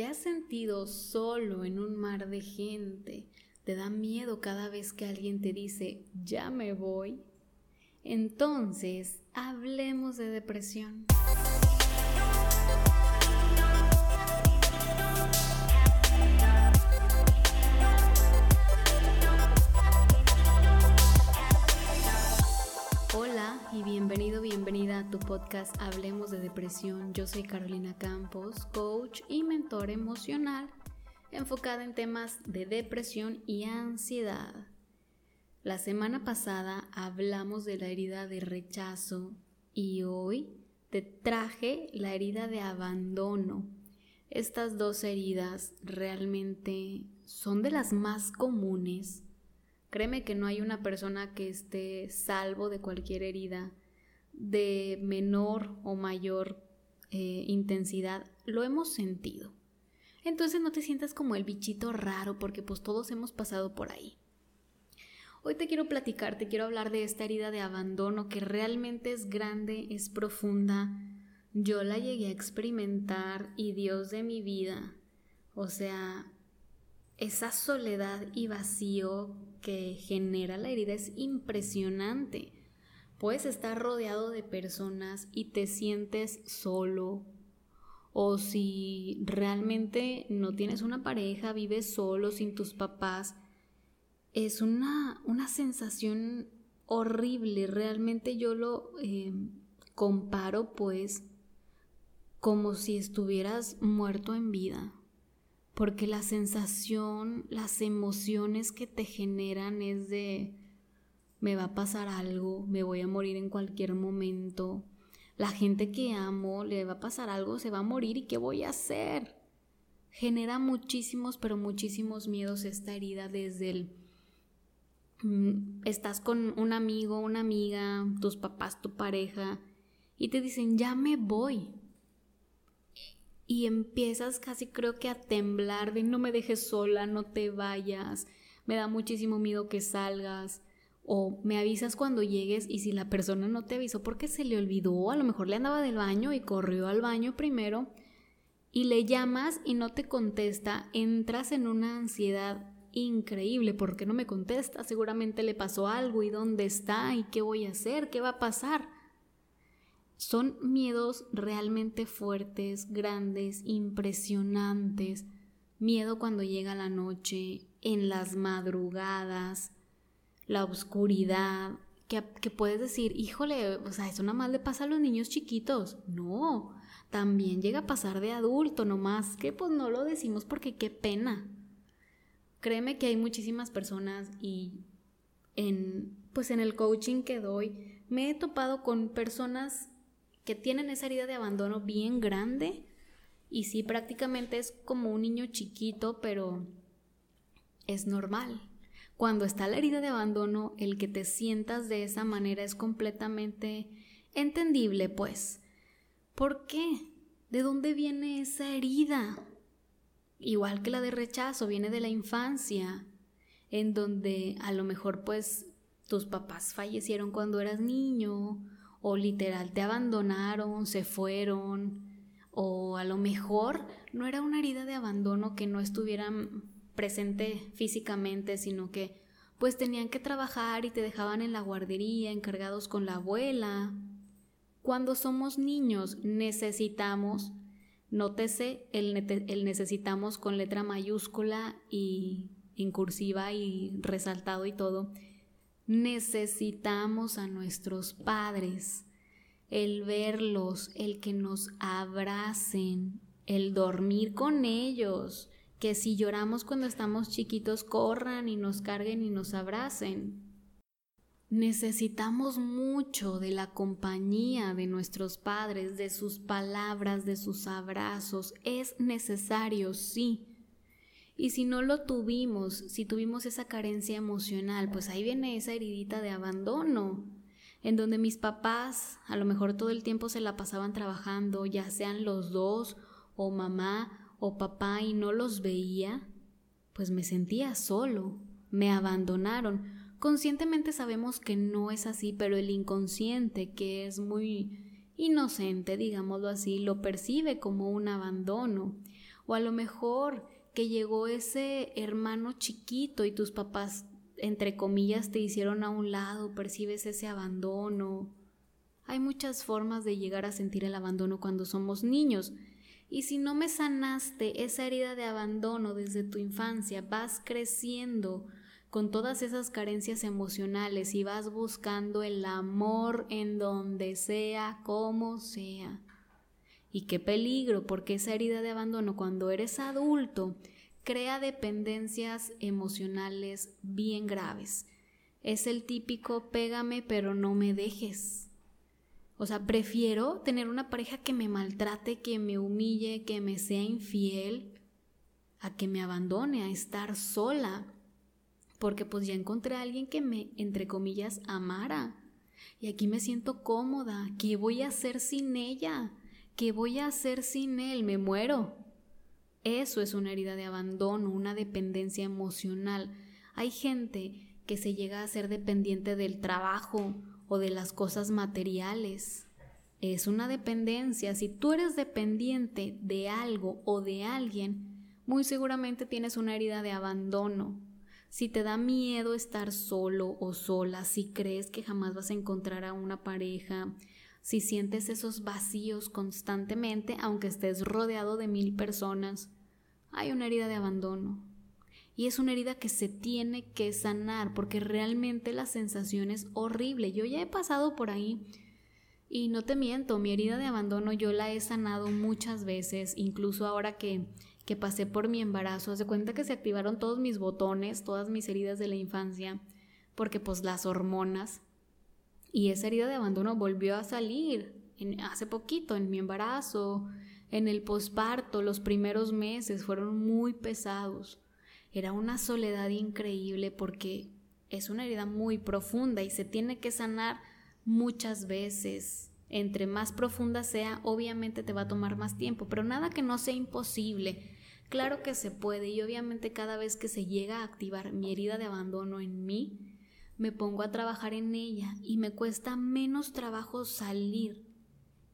¿Te has sentido solo en un mar de gente? ¿Te da miedo cada vez que alguien te dice, ya me voy? Entonces, hablemos de depresión. Y bienvenido, bienvenida a tu podcast Hablemos de Depresión. Yo soy Carolina Campos, coach y mentor emocional enfocada en temas de depresión y ansiedad. La semana pasada hablamos de la herida de rechazo y hoy te traje la herida de abandono. Estas dos heridas realmente son de las más comunes Créeme que no hay una persona que esté salvo de cualquier herida de menor o mayor eh, intensidad. Lo hemos sentido. Entonces no te sientas como el bichito raro porque pues todos hemos pasado por ahí. Hoy te quiero platicar, te quiero hablar de esta herida de abandono que realmente es grande, es profunda. Yo la llegué a experimentar y Dios de mi vida. O sea, esa soledad y vacío que genera la herida es impresionante. Puedes estar rodeado de personas y te sientes solo. O si realmente no tienes una pareja, vives solo, sin tus papás, es una, una sensación horrible. Realmente yo lo eh, comparo pues como si estuvieras muerto en vida porque la sensación, las emociones que te generan es de me va a pasar algo, me voy a morir en cualquier momento, la gente que amo le va a pasar algo, se va a morir y qué voy a hacer. Genera muchísimos, pero muchísimos miedos esta herida desde el mm, estás con un amigo, una amiga, tus papás, tu pareja y te dicen, "Ya me voy." Y empiezas casi creo que a temblar de no me dejes sola, no te vayas, me da muchísimo miedo que salgas o me avisas cuando llegues y si la persona no te avisó porque se le olvidó, a lo mejor le andaba del baño y corrió al baño primero y le llamas y no te contesta, entras en una ansiedad increíble, ¿por qué no me contesta? Seguramente le pasó algo y dónde está y qué voy a hacer, qué va a pasar. Son miedos realmente fuertes, grandes, impresionantes. Miedo cuando llega la noche, en las madrugadas, la oscuridad, que, puedes decir, híjole, o sea, eso nada más le pasa a los niños chiquitos. No, también llega a pasar de adulto, nomás que pues no lo decimos porque qué pena. Créeme que hay muchísimas personas y en pues en el coaching que doy me he topado con personas que tienen esa herida de abandono bien grande y sí prácticamente es como un niño chiquito, pero es normal. Cuando está la herida de abandono, el que te sientas de esa manera es completamente entendible, pues. ¿Por qué? ¿De dónde viene esa herida? Igual que la de rechazo, viene de la infancia, en donde a lo mejor pues tus papás fallecieron cuando eras niño o literal te abandonaron, se fueron, o a lo mejor no era una herida de abandono que no estuvieran presente físicamente, sino que pues tenían que trabajar y te dejaban en la guardería encargados con la abuela. Cuando somos niños necesitamos, nótese el, necesitamos con letra mayúscula y en cursiva y resaltado y todo, necesitamos a nuestros padres, el verlos, el que nos abracen, el dormir con ellos, que si lloramos cuando estamos chiquitos, corran y nos carguen y nos abracen. Necesitamos mucho de la compañía de nuestros padres, de sus palabras, de sus abrazos. Es necesario, sí, y si no lo tuvimos, si tuvimos esa carencia emocional, pues ahí viene esa heridita de abandono, en donde mis papás a lo mejor todo el tiempo se la pasaban trabajando, ya sean los dos, o mamá o papá, y no los veía, pues me sentía solo, me abandonaron. Conscientemente sabemos que no es así, pero el inconsciente, que es muy inocente, digámoslo así, lo percibe como un abandono O a lo mejor que llegó ese hermano chiquito y tus papás, entre comillas, te hicieron a un lado, percibes ese abandono. Hay muchas formas de llegar a sentir el abandono cuando somos niños. Y si no me sanaste esa herida de abandono desde tu infancia, vas creciendo con todas esas carencias emocionales y vas buscando el amor en donde sea, como sea. Y qué peligro, porque esa herida de abandono cuando eres adulto crea dependencias emocionales bien graves. Es el típico pégame pero no me dejes. O sea, prefiero tener una pareja que me maltrate, que me humille, que me sea infiel, a que me abandone, a estar sola. Porque pues ya encontré a alguien que me, entre comillas, amara. Y aquí me siento cómoda. ¿Qué voy a hacer sin ella? ¿Qué voy a hacer sin él? Me muero. Eso es una herida de abandono, una dependencia emocional. Hay gente que se llega a ser dependiente del trabajo o de las cosas materiales. Es una dependencia. Si tú eres dependiente de algo o de alguien, muy seguramente tienes una herida de abandono. Si te da miedo estar solo o sola, si crees que jamás vas a encontrar a una pareja, si sientes esos vacíos constantemente, aunque estés rodeado de mil personas, hay una herida de abandono. Y es una herida que se tiene que sanar porque realmente la sensación es horrible. Yo ya he pasado por ahí y no te miento, mi herida de abandono yo la he sanado muchas veces, incluso ahora que, que pasé por mi embarazo. Haz de cuenta que se activaron todos mis botones, todas mis heridas de la infancia, porque pues las hormonas y esa herida de abandono volvió a salir hace poquito, en mi embarazo, en el posparto, los primeros meses fueron muy pesados. Era una soledad increíble porque es una herida muy profunda y se tiene que sanar muchas veces. Entre más profunda sea, obviamente te va a tomar más tiempo, pero nada que no sea imposible. Claro que se puede y obviamente cada vez que se llega a activar mi herida de abandono en mí, me pongo a trabajar en ella y me cuesta menos trabajo salir.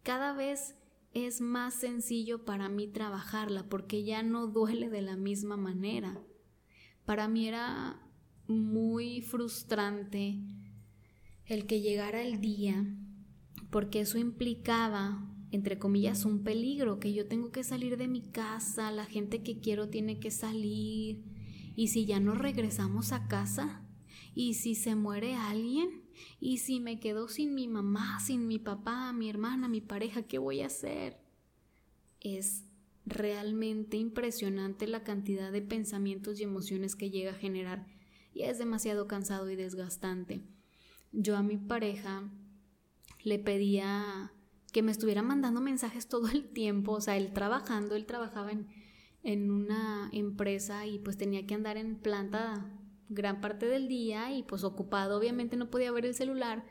Cada vez es más sencillo para mí trabajarla porque ya no duele de la misma manera. Para mí era muy frustrante el que llegara el día porque eso implicaba entre comillas, un peligro, que yo tengo que salir de mi casa, la gente que quiero tiene que salir, y si ya no regresamos a casa, ¿Y si se muere alguien? ¿Y si me quedo sin mi mamá, sin mi papá, mi hermana, mi pareja? ¿Qué voy a hacer? Es realmente impresionante la cantidad de pensamientos y emociones que llega a generar y es demasiado cansado y desgastante. Yo a mi pareja le pedía que me estuviera mandando mensajes todo el tiempo, o sea, él trabajando, él trabajaba en, en una empresa y pues tenía que andar en planta gran parte del día y pues ocupado, obviamente no podía ver el celular.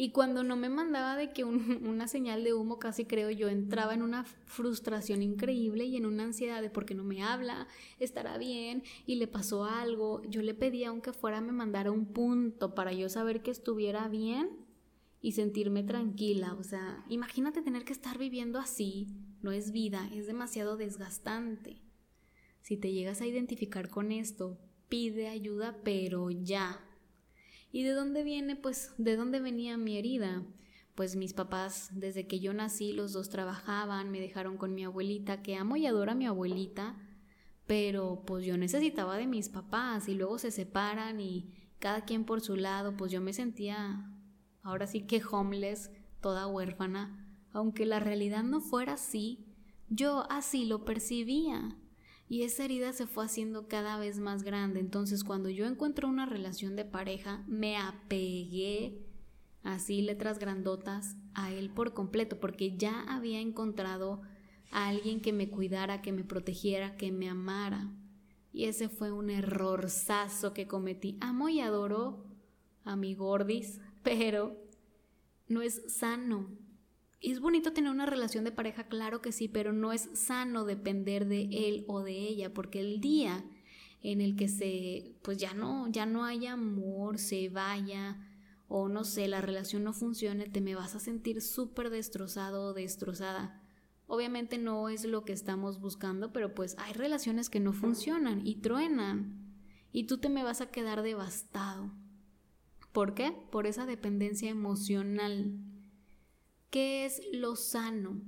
Y cuando no me mandaba de que una señal de humo, casi creo yo, entraba en una frustración increíble y en una ansiedad de por qué no me habla, estará bien y le pasó algo. Yo le pedía aunque fuera me mandara un punto para yo saber que estuviera bien y sentirme tranquila. O sea, imagínate tener que estar viviendo así. No es vida, es demasiado desgastante. Si te llegas a identificar con esto, pide ayuda, pero ya. ¿Y de dónde viene? Pues, ¿de dónde venía mi herida? Pues mis papás, desde que yo nací, los dos trabajaban, me dejaron con mi abuelita, que amo y adoro a mi abuelita, pero pues yo necesitaba de mis papás y luego se separan y cada quien por su lado, pues yo me sentía ahora sí que homeless, toda huérfana, aunque la realidad no fuera así, yo así lo percibía. Y esa herida se fue haciendo cada vez más grande. Entonces cuando yo encuentro una relación de pareja, me apegué así letras grandotas a él por completo, porque ya había encontrado a alguien que me cuidara, que me protegiera, que me amara. Y ese fue un errorzazo que cometí. Amo y adoro a mi gordis, pero no es sano es bonito tener una relación de pareja, claro que sí, pero no es sano depender de él o de ella, porque el día en el que se, pues ya no, ya no haya amor, se vaya, o no sé, la relación no funcione, te me vas a sentir súper destrozado o destrozada. Obviamente no es lo que estamos buscando, pero pues hay relaciones que no funcionan y truenan. Y tú te me vas a quedar devastado. ¿Por qué? Por esa dependencia emocional. ¿Qué es lo sano?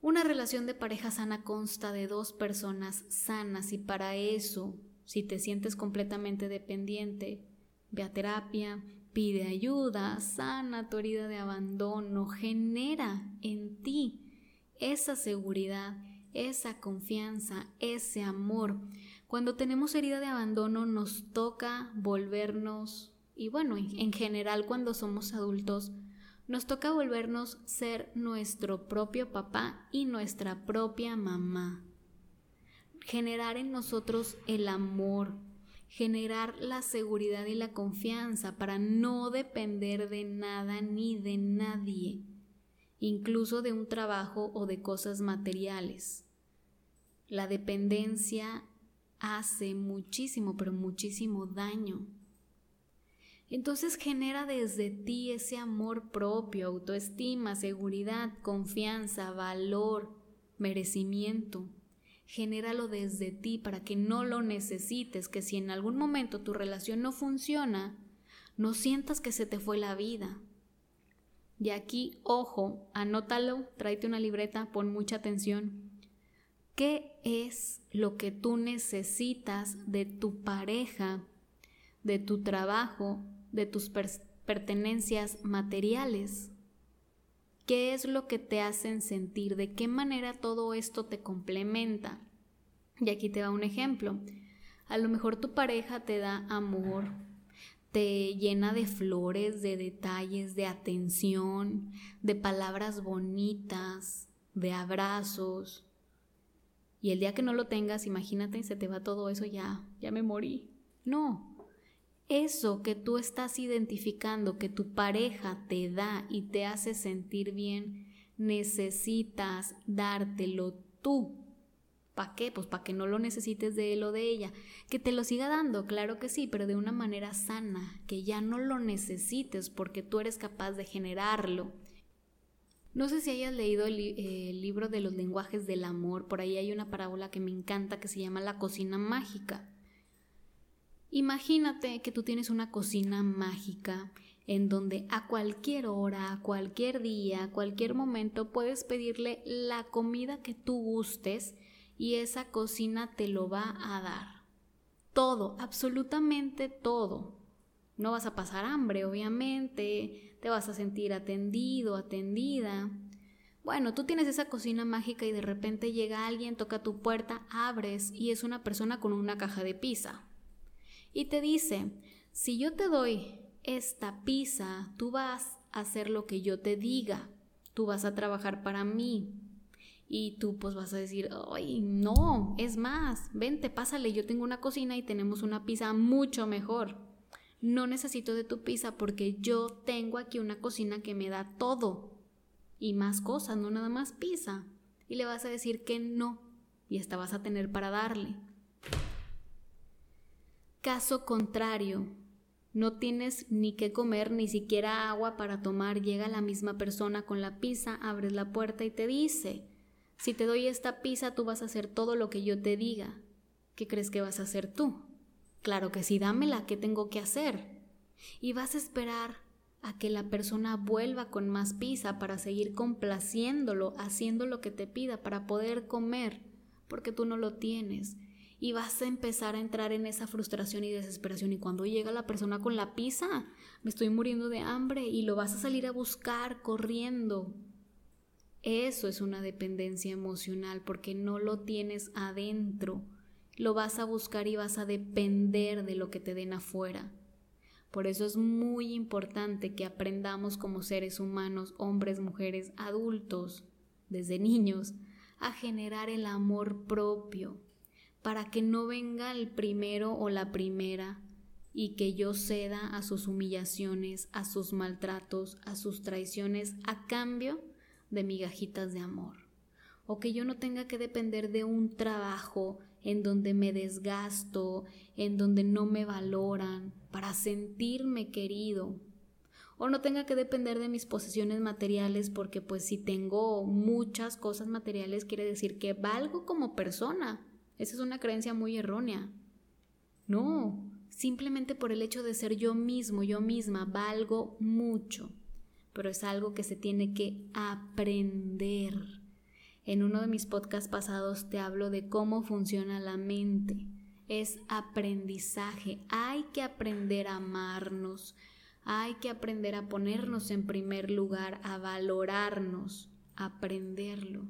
Una relación de pareja sana consta de dos personas sanas y para eso, si te sientes completamente dependiente, ve a terapia, pide ayuda, sana tu herida de abandono, genera en ti esa seguridad, esa confianza, ese amor. Cuando tenemos herida de abandono nos toca volvernos, y bueno, en general cuando somos adultos, nos toca volvernos ser nuestro propio papá y nuestra propia mamá. Generar en nosotros el amor, generar la seguridad y la confianza para no depender de nada ni de nadie incluso de un trabajo o de cosas materiales. La dependencia hace muchísimo, pero muchísimo daño. Entonces genera desde ti ese amor propio, autoestima, seguridad, confianza, valor, merecimiento. Genéralo desde ti para que no lo necesites, que si en algún momento tu relación no funciona, no sientas que se te fue la vida, y aquí, ojo, anótalo, tráete una libreta, pon mucha atención. ¿Qué es lo que tú necesitas de tu pareja, de tu trabajo, de tus pertenencias materiales? ¿Qué es lo que te hacen sentir? ¿De qué manera todo esto te complementa? Y aquí te va un ejemplo. A lo mejor tu pareja te da amor, te llena de flores, de detalles, de atención, de palabras bonitas, de abrazos. Y el día que no lo tengas, imagínate, se te va todo eso ya, ya me morí. No, eso que tú estás identificando, que tu pareja te da y te hace sentir bien, necesitas dártelo tú ¿Para qué? Pues para que no lo necesites de él o de ella. Que te lo siga dando, claro que sí, pero de una manera sana, que ya no lo necesites porque tú eres capaz de generarlo. No sé si hayas leído el, el, libro de los lenguajes del amor, por ahí hay una parábola que me encanta que se llama La cocina mágica. Imagínate que tú tienes una cocina mágica en donde a cualquier hora, a cualquier día, a cualquier momento puedes pedirle la comida que tú gustes y esa cocina te lo va a dar. Todo, absolutamente todo. No vas a pasar hambre, obviamente, te vas a sentir atendido, atendida. Bueno, tú tienes esa cocina mágica y de repente llega alguien, toca tu puerta, abres y es una persona con una caja de pizza. Y te dice, si yo te doy esta pizza, tú vas a hacer lo que yo te diga, tú vas a trabajar para mí, y tú pues vas a decir, ay, no, es más, vente, pásale, yo tengo una cocina y tenemos una pizza mucho mejor. No necesito de tu pizza porque yo tengo aquí una cocina que me da todo y más cosas, no nada más pizza. Y le vas a decir que no y hasta vas a tener para darle. Caso contrario, no tienes ni qué comer, ni siquiera agua para tomar, llega la misma persona con la pizza, abres la puerta y te dice, si te doy esta pizza, tú vas a hacer todo lo que yo te diga. ¿Qué crees que vas a hacer tú? Claro que sí, dámela, ¿qué tengo que hacer? Y vas a esperar a que la persona vuelva con más pizza para seguir complaciéndolo, haciendo lo que te pida para poder comer, porque tú no lo tienes. Y vas a empezar a entrar en esa frustración y desesperación. Y cuando llega la persona con la pizza, me estoy muriendo de hambre y lo vas a salir a buscar corriendo eso es una dependencia emocional porque no lo tienes adentro. Lo vas a buscar y vas a depender de lo que te den afuera. Por eso es muy importante que aprendamos como seres humanos, hombres, mujeres, adultos, desde niños, a generar el amor propio, para que no venga el primero o la primera y que yo ceda a sus humillaciones, a sus maltratos, a sus traiciones, a cambio de migajitas de amor, o que yo no tenga que depender de un trabajo en donde me desgasto, en donde no me valoran, para sentirme querido, o no tenga que depender de mis posesiones materiales porque pues si tengo muchas cosas materiales quiere decir que valgo como persona. Esa es una creencia muy errónea. No, simplemente por el hecho de ser yo mismo, yo misma, valgo mucho, pero es algo que se tiene que aprender. En uno de mis podcasts pasados te hablo de cómo funciona la mente. Es aprendizaje. Hay que aprender a amarnos. Hay que aprender a ponernos en primer lugar, a valorarnos, aprenderlo.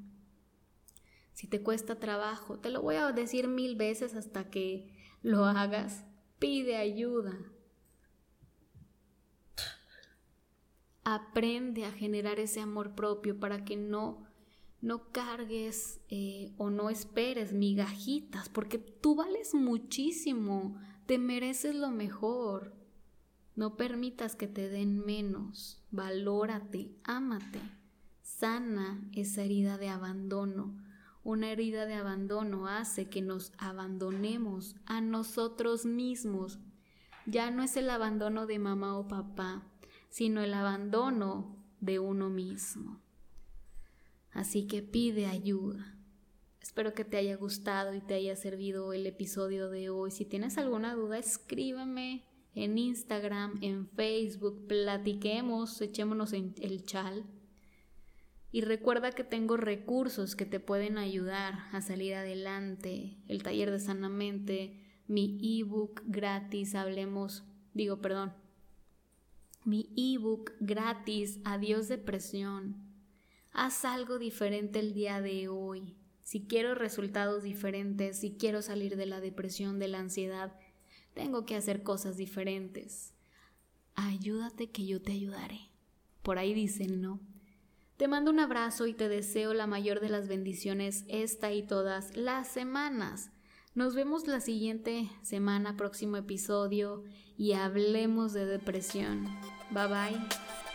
Si te cuesta trabajo, te lo voy a decir mil veces hasta que lo hagas. Pide ayuda. Aprende a generar ese amor propio para que no no cargues eh, o no esperes migajitas, porque tú vales muchísimo, te mereces lo mejor. No permitas que te den menos, valórate, ámate, sana esa herida de abandono. Una herida de abandono hace que nos abandonemos a nosotros mismos. Ya no es el abandono de mamá o papá, sino el abandono de uno mismo. Así que pide ayuda. Espero que te haya gustado y te haya servido el episodio de hoy. Si tienes alguna duda, escríbeme en Instagram, en Facebook, platiquemos, echémonos en el chal. Y recuerda que tengo recursos que te pueden ayudar a salir adelante. El taller de sanamente, mi ebook gratis, hablemos, digo, perdón, mi ebook gratis, adiós depresión haz algo diferente el día de hoy. Si quiero resultados diferentes, si quiero salir de la depresión, de la ansiedad, tengo que hacer cosas diferentes. Ayúdate que yo te ayudaré. Por ahí dicen, ¿no? Te mando un abrazo y te deseo la mayor de las bendiciones esta y todas las semanas. Nos vemos la siguiente semana, próximo episodio, y hablemos de depresión. Bye bye.